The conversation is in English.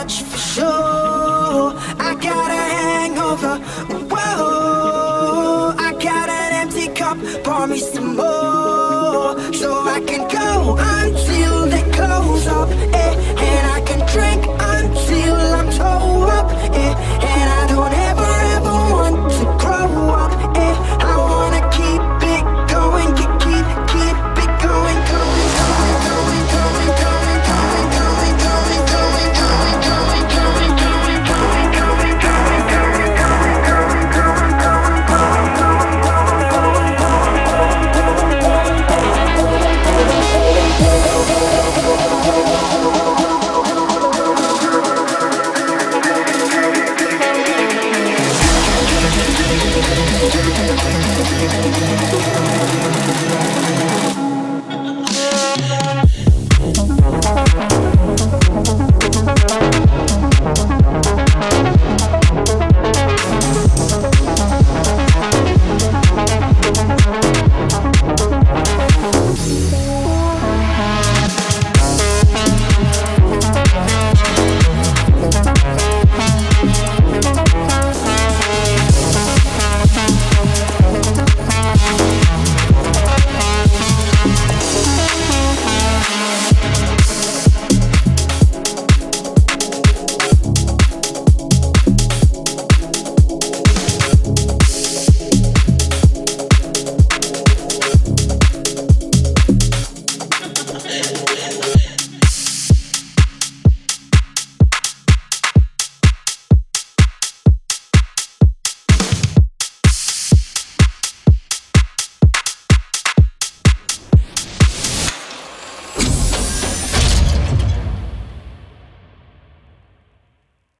touch for sure. I got a hangover. Whoa, I got an empty cup. Pour me some more so I can go. I Música